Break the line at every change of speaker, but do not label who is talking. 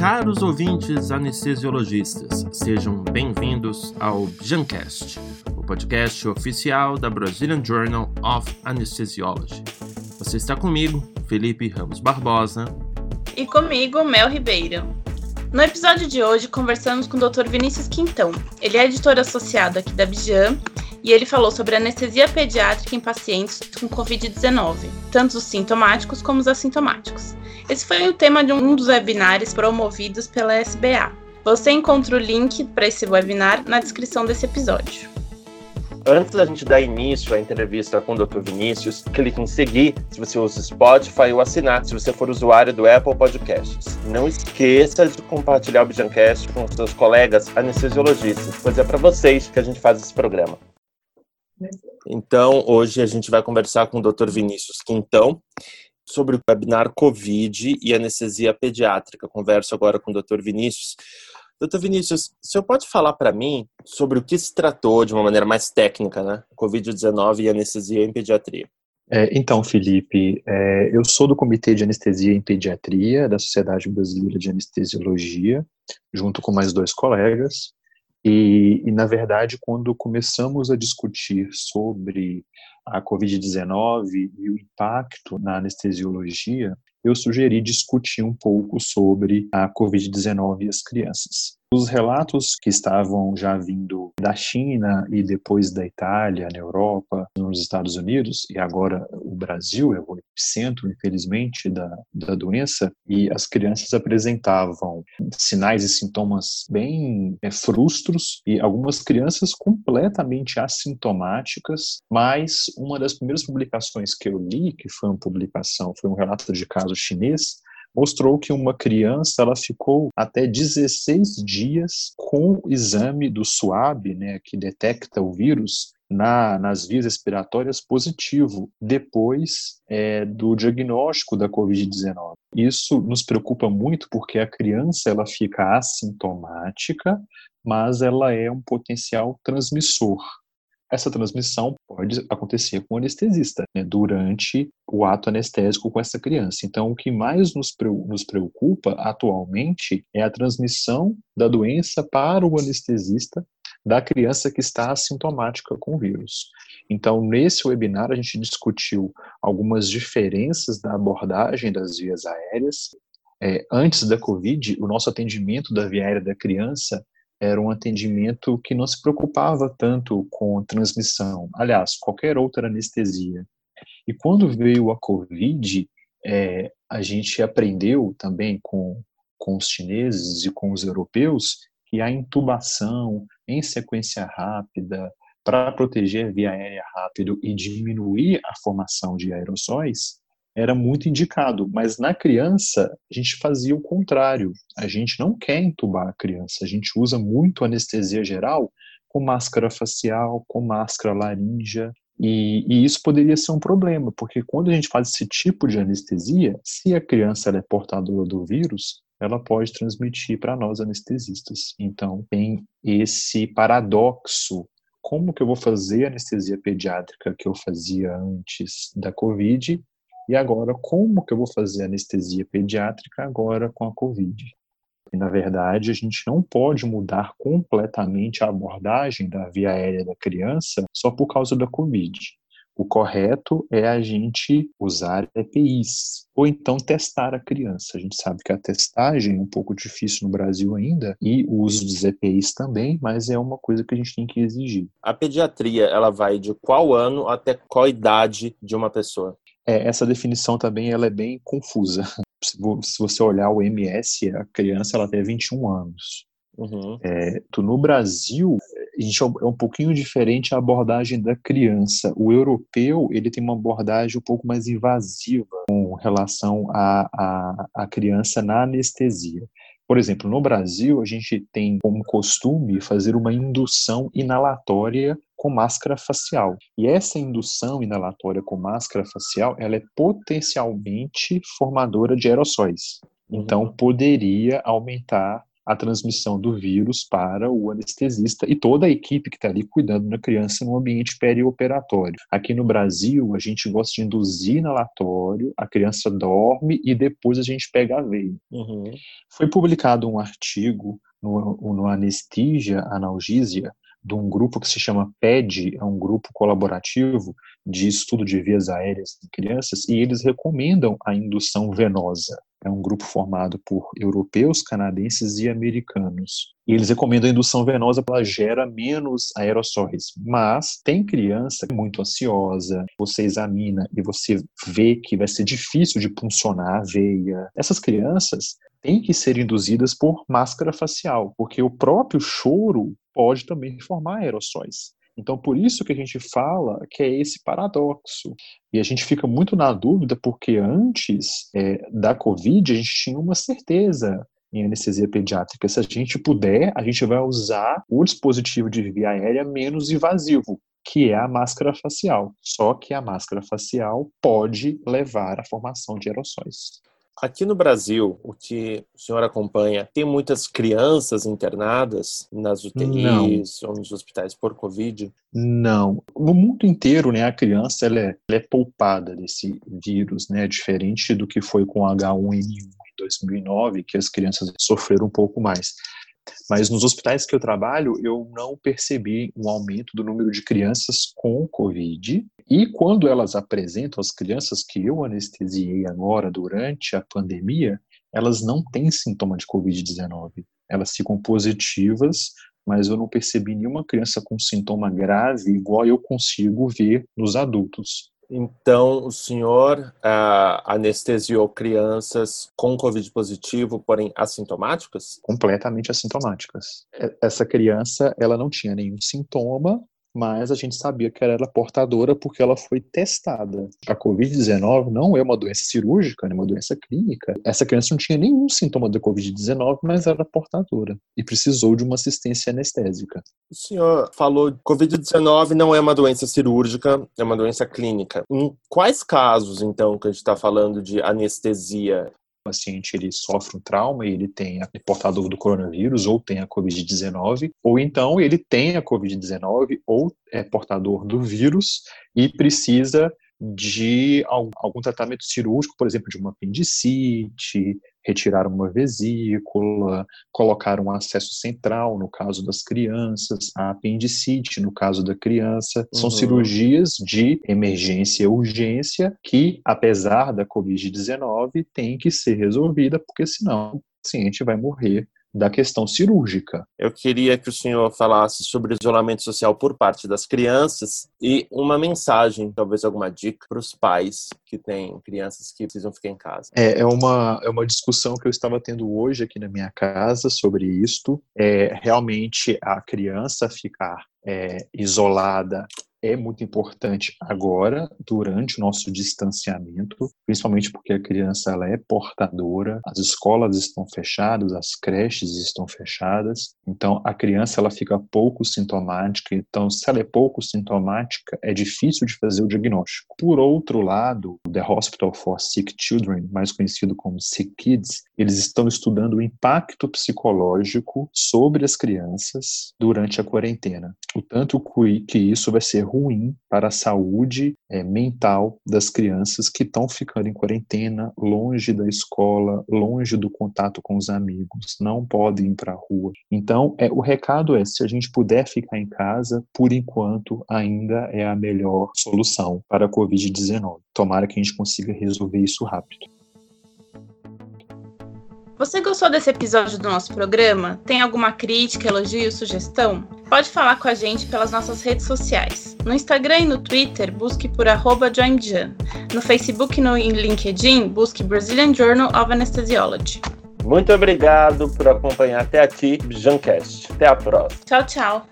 Caros ouvintes anestesiologistas, sejam bem-vindos ao Jancast, o podcast oficial da Brazilian Journal of Anesthesiology. Você está comigo, Felipe Ramos Barbosa.
E comigo, Mel Ribeiro. No episódio de hoje, conversamos com o Dr. Vinícius Quintão. Ele é editor associado aqui da Bijan e ele falou sobre anestesia pediátrica em pacientes com Covid-19, tanto os sintomáticos como os assintomáticos. Esse foi o tema de um dos webinars promovidos pela SBA. Você encontra o link para esse webinar na descrição desse episódio.
Antes da gente dar início à entrevista com o Dr. Vinícius, clique em seguir se você usa Spotify ou assinar se você for usuário do Apple Podcasts. Não esqueça de compartilhar o Bijancast com seus colegas anestesiologistas, pois é para vocês que a gente faz esse programa. Então, hoje a gente vai conversar com o Dr. Vinícius Quintão, sobre o webinar COVID e anestesia pediátrica. Converso agora com o Dr. Vinícius. Doutor Vinícius, o senhor pode falar para mim sobre o que se tratou de uma maneira mais técnica, né? Covid-19 e anestesia em pediatria.
É, então, Felipe, é, eu sou do Comitê de Anestesia em Pediatria da Sociedade Brasileira de Anestesiologia, junto com mais dois colegas. E, e na verdade, quando começamos a discutir sobre a Covid-19 e o impacto na anestesiologia, eu sugeri discutir um pouco sobre a Covid-19 e as crianças. Os relatos que estavam já vindo da China e depois da Itália, na Europa, nos Estados Unidos, e agora Brasil é o epicentro, infelizmente, da, da doença, e as crianças apresentavam sinais e sintomas bem é, frustros, e algumas crianças completamente assintomáticas, mas uma das primeiras publicações que eu li, que foi uma publicação, foi um relato de caso chinês, mostrou que uma criança ela ficou até 16 dias com o exame do SWAB, né, que detecta o vírus, na, nas vias respiratórias positivo depois é, do diagnóstico da Covid-19. Isso nos preocupa muito porque a criança ela fica assintomática, mas ela é um potencial transmissor essa transmissão pode acontecer com o anestesista, né, durante o ato anestésico com essa criança. Então, o que mais nos, preocupa atualmente é a transmissão da doença para o anestesista da criança que está assintomática com o vírus. Então, nesse webinar, a gente discutiu algumas diferenças da abordagem das vias aéreas. É, antes da Covid, o nosso atendimento da via aérea da criança era um atendimento que não se preocupava tanto com transmissão, aliás, qualquer outra anestesia. E quando veio a Covid, é, a gente aprendeu também com, com os chineses e com os europeus que a intubação em sequência rápida para proteger a via aérea rápido e diminuir a formação de aerossóis era muito indicado, mas na criança a gente fazia o contrário. A gente não quer entubar a criança, a gente usa muito anestesia geral com máscara facial, com máscara laríngea, e, e, isso poderia ser um problema, porque quando a gente faz esse tipo de anestesia, se a criança é portadora do vírus, ela pode transmitir para nós anestesistas. Então, tem esse paradoxo. Como que eu vou fazer anestesia pediátrica que eu fazia antes da Covid e agora, como que eu vou fazer anestesia pediátrica agora com a Covid? E, na verdade, a gente não pode mudar completamente a abordagem da via aérea da criança só por causa da Covid. O correto é a gente usar EPIs, ou então testar a criança. A gente sabe que a testagem é um pouco difícil no Brasil ainda, e o uso dos EPIs também, mas é uma coisa que a gente tem que exigir.
A pediatria, ela vai de qual ano até qual idade de uma pessoa?
É, essa definição também ela é bem confusa. Se, você olhar o MS, a criança ela tem 21 anos. Uhum. É, no Brasil, a gente é, é um pouquinho diferente a abordagem da criança. O europeu ele tem uma abordagem um pouco mais invasiva com relação à, à, à criança na anestesia. Por exemplo, no Brasil, a gente tem como costume fazer uma indução inalatória com máscara facial. E essa indução inalatória com máscara facial, ela é potencialmente formadora de aerossóis. Então, poderia aumentar a transmissão do vírus para o anestesista e toda a equipe que está ali cuidando da criança no ambiente perioperatório. Aqui no Brasil, a gente gosta de induzir inalatório, a criança dorme e depois a gente pega a veia. Uhum. Foi publicado um artigo no, no Anesthesia Analgesia, de um grupo que se chama PED, é um grupo colaborativo de estudo de vias aéreas em crianças, e eles recomendam a indução venosa. É um grupo formado por europeus, canadenses e americanos. E eles recomendam a indução venosa porque ela gera menos aerossóis. Mas tem criança muito ansiosa, você examina e você vê que vai ser difícil de puncionar a veia. Essas crianças têm que ser induzidas por máscara facial, porque o próprio choro pode também formar aerossóis. Então, por isso que a gente fala que é esse paradoxo. E a gente fica muito na dúvida, porque antes é, da Covid, a gente tinha uma certeza em anestesia pediátrica. Se a gente puder, a gente vai usar o dispositivo de via aérea menos invasivo, que é a máscara facial. Só que a máscara facial pode levar à formação de aerossóis.
Aqui no Brasil, o que o senhor acompanha, tem muitas crianças internadas nas UTIs Não. ou nos hospitais por Covid?
Não. No mundo inteiro, né, a criança ela é, ela é poupada desse vírus, né, diferente do que foi com H1N1 em 2009, que as crianças sofreram um pouco mais. Mas nos hospitais que eu trabalho, eu não percebi um aumento do número de crianças com Covid. E quando elas apresentam, as crianças que eu anestesiei agora durante a pandemia, elas não têm sintoma de Covid-19. Elas ficam positivas, mas eu não percebi nenhuma criança com sintoma grave igual eu consigo ver nos adultos.
Então, o senhor uh, anestesiou crianças com Covid positivo, porém assintomáticas?
Completamente assintomáticas. Essa criança, ela não tinha nenhum sintoma, mas a gente sabia que ela era portadora porque ela foi testada. A Covid-19 não é uma doença cirúrgica, é uma doença clínica. Essa criança não tinha nenhum sintoma da Covid-19, mas era portadora e precisou de uma assistência anestésica.
O senhor falou que Covid-19 não é uma doença cirúrgica, é uma doença clínica. Em quais casos, então, que a gente está falando de anestesia?
Paciente ele sofre um trauma e ele tem a portador do coronavírus ou tem a Covid-19, ou então ele tem a Covid-19 ou é portador do vírus e precisa de algum tratamento cirúrgico, por exemplo, de uma apendicite, retirar uma vesícula, colocar um acesso central, no caso das crianças, a apendicite, no caso da criança. São uhum. cirurgias de emergência e urgência que, apesar da Covid-19, tem que ser resolvida, porque senão o paciente vai morrer da questão cirúrgica.
Eu queria que o senhor falasse sobre isolamento social por parte das crianças e uma mensagem, talvez alguma dica para os pais que têm crianças que precisam ficar em casa.
É, é, uma, é uma discussão que eu estava tendo hoje aqui na minha casa sobre isto. É, realmente a criança ficar é, isolada é muito importante agora, durante o nosso distanciamento, principalmente porque a criança ela é portadora, as escolas estão fechadas, as creches estão fechadas, então a criança ela fica pouco sintomática, então se ela é pouco sintomática, é difícil de fazer o diagnóstico. Por outro lado, The Hospital for Sick Children, mais conhecido como Sick Kids, eles estão estudando o impacto psicológico sobre as crianças durante a quarentena. O tanto que isso vai ser ruim para a saúde é, mental das crianças que estão ficando em quarentena, longe da escola, longe do contato com os amigos, não podem ir para a rua. Então, é, o recado é: se a gente puder ficar em casa, por enquanto, ainda é a melhor solução para a Covid-19. Tomara que a gente consiga resolver isso rápido.
Você gostou desse episódio do nosso programa? Tem alguma crítica, elogio, sugestão? Pode falar com a gente pelas nossas redes sociais. No Instagram e no Twitter, busque por joinjan. No Facebook e no LinkedIn, busque Brazilian Journal of Anesthesiology.
Muito obrigado por acompanhar até aqui, Jancast. Até a próxima.
Tchau, tchau.